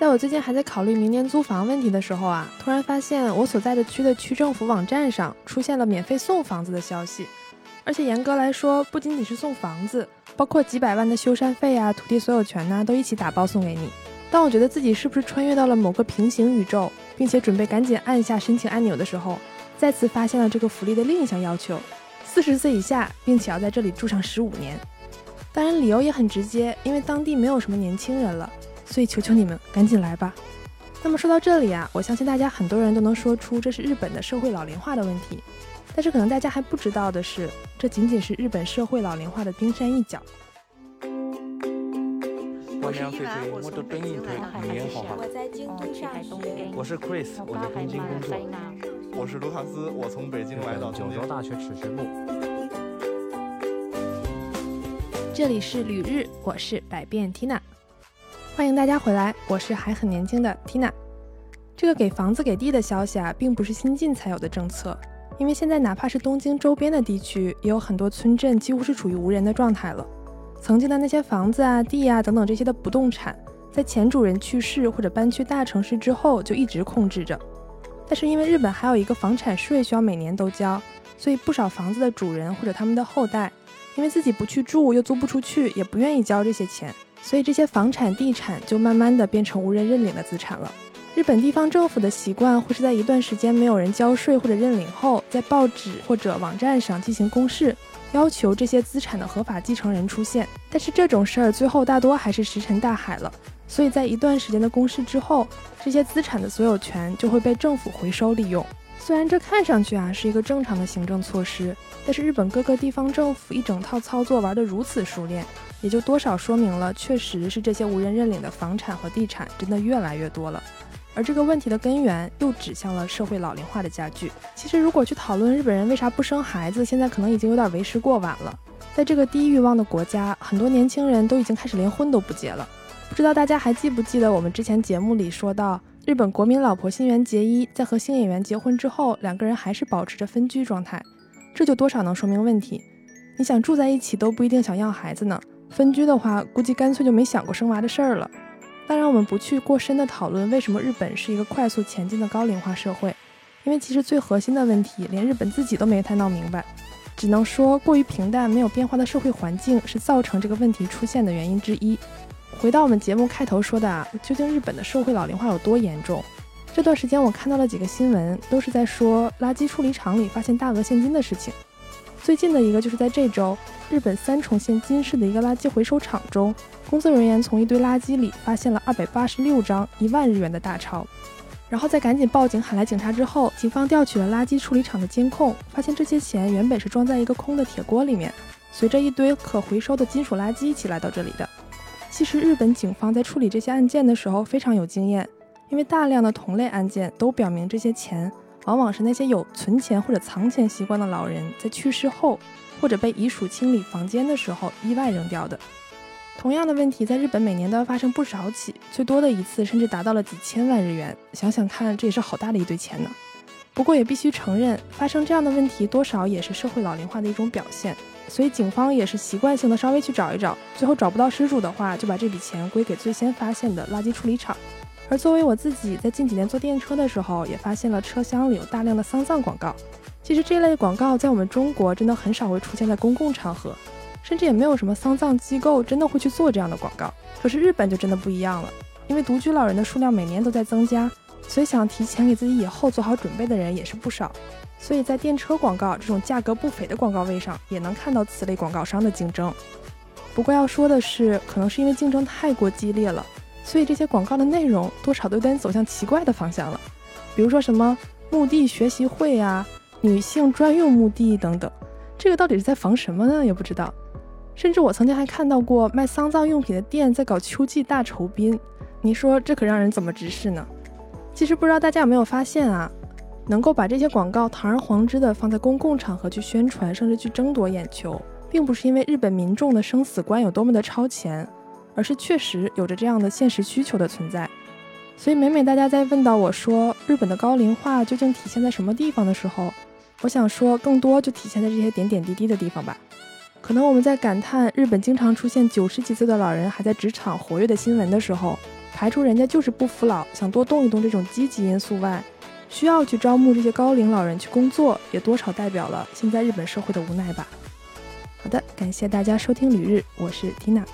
在我最近还在考虑明年租房问题的时候啊，突然发现我所在的区的区政府网站上出现了免费送房子的消息，而且严格来说，不仅仅是送房子，包括几百万的修缮费啊、土地所有权呐，都一起打包送给你。当我觉得自己是不是穿越到了某个平行宇宙，并且准备赶紧按下申请按钮的时候，再次发现了这个福利的另一项要求：四十岁以下，并且要在这里住上十五年。当然，理由也很直接，因为当地没有什么年轻人了。所以求求你们赶紧来吧。那么说到这里啊，我相信大家很多人都能说出这是日本的社会老龄化的问题。但是可能大家还不知道的是，这仅仅是日本社会老龄化的冰山一角。我是伊娃，我从北京来的。我在京都上学。我是 Chris，我在东京工作。我是卢卡斯，我从北京来到九州大学齿学部。这里是旅日，我是百变 Tina。欢迎大家回来，我是还很年轻的 Tina。这个给房子给地的消息啊，并不是新近才有的政策，因为现在哪怕是东京周边的地区，也有很多村镇几乎是处于无人的状态了。曾经的那些房子啊、地啊等等这些的不动产，在前主人去世或者搬去大城市之后，就一直控制着。但是因为日本还有一个房产税需要每年都交，所以不少房子的主人或者他们的后代，因为自己不去住又租不出去，也不愿意交这些钱。所以这些房产地产就慢慢的变成无人认领的资产了。日本地方政府的习惯会是在一段时间没有人交税或者认领后，在报纸或者网站上进行公示，要求这些资产的合法继承人出现。但是这种事儿最后大多还是石沉大海了。所以在一段时间的公示之后，这些资产的所有权就会被政府回收利用。虽然这看上去啊是一个正常的行政措施，但是日本各个地方政府一整套操作玩得如此熟练。也就多少说明了，确实是这些无人认领的房产和地产真的越来越多了，而这个问题的根源又指向了社会老龄化的加剧。其实，如果去讨论日本人为啥不生孩子，现在可能已经有点为时过晚了。在这个低欲望的国家，很多年轻人都已经开始连婚都不结了。不知道大家还记不记得我们之前节目里说到，日本国民老婆新垣结衣在和新演员结婚之后，两个人还是保持着分居状态，这就多少能说明问题。你想住在一起都不一定想要孩子呢。分居的话，估计干脆就没想过生娃的事儿了。当然，我们不去过深的讨论为什么日本是一个快速前进的高龄化社会，因为其实最核心的问题，连日本自己都没太闹明白。只能说，过于平淡、没有变化的社会环境是造成这个问题出现的原因之一。回到我们节目开头说的啊，究竟日本的社会老龄化有多严重？这段时间我看到了几个新闻，都是在说垃圾处理厂里发现大额现金的事情。最近的一个就是在这周，日本三重县金市的一个垃圾回收厂中，工作人员从一堆垃圾里发现了二百八十六张一万日元的大钞，然后在赶紧报警喊来警察之后，警方调取了垃圾处理厂的监控，发现这些钱原本是装在一个空的铁锅里面，随着一堆可回收的金属垃圾一起来到这里的。其实日本警方在处理这些案件的时候非常有经验，因为大量的同类案件都表明这些钱。往往是那些有存钱或者藏钱习惯的老人，在去世后或者被遗属清理房间的时候意外扔掉的。同样的问题在日本每年都要发生不少起，最多的一次甚至达到了几千万日元。想想看，这也是好大的一堆钱呢。不过也必须承认，发生这样的问题多少也是社会老龄化的一种表现。所以警方也是习惯性的稍微去找一找，最后找不到失主的话，就把这笔钱归给最先发现的垃圾处理厂。而作为我自己，在近几年坐电车的时候，也发现了车厢里有大量的丧葬广告。其实这类广告在我们中国真的很少会出现在公共场合，甚至也没有什么丧葬机构真的会去做这样的广告。可是日本就真的不一样了，因为独居老人的数量每年都在增加，所以想提前给自己以后做好准备的人也是不少。所以在电车广告这种价格不菲的广告位上，也能看到此类广告商的竞争。不过要说的是，可能是因为竞争太过激烈了。所以这些广告的内容多少都有点走向奇怪的方向了，比如说什么墓地学习会啊、女性专用墓地等等，这个到底是在防什么呢？也不知道。甚至我曾经还看到过卖丧葬用品的店在搞秋季大酬宾，你说这可让人怎么直视呢？其实不知道大家有没有发现啊，能够把这些广告堂而皇之的放在公共场合去宣传，甚至去争夺眼球，并不是因为日本民众的生死观有多么的超前。而是确实有着这样的现实需求的存在，所以每每大家在问到我说日本的高龄化究竟体现在什么地方的时候，我想说更多就体现在这些点点滴滴的地方吧。可能我们在感叹日本经常出现九十几岁的老人还在职场活跃的新闻的时候，排除人家就是不服老，想多动一动这种积极因素外，需要去招募这些高龄老人去工作，也多少代表了现在日本社会的无奈吧。好的，感谢大家收听旅日，我是缇娜。